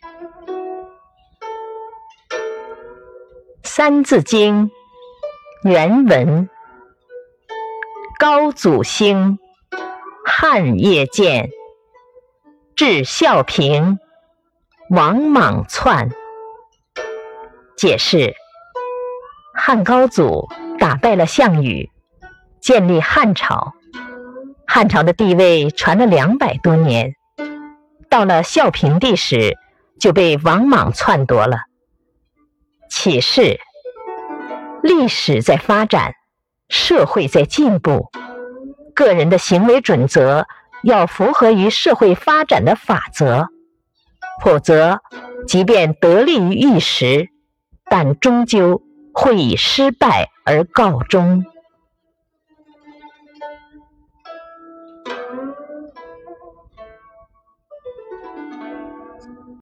《三字经》原文：高祖兴，汉业建，至孝平，王莽篡。解释：汉高祖打败了项羽，建立汉朝。汉朝的地位传了两百多年，到了孝平帝时，就被王莽篡夺了。启示历史在发展社会在进步个人的行为准则要符合于社会发展的法则否则即便得利于一时但终究会以失败而告终。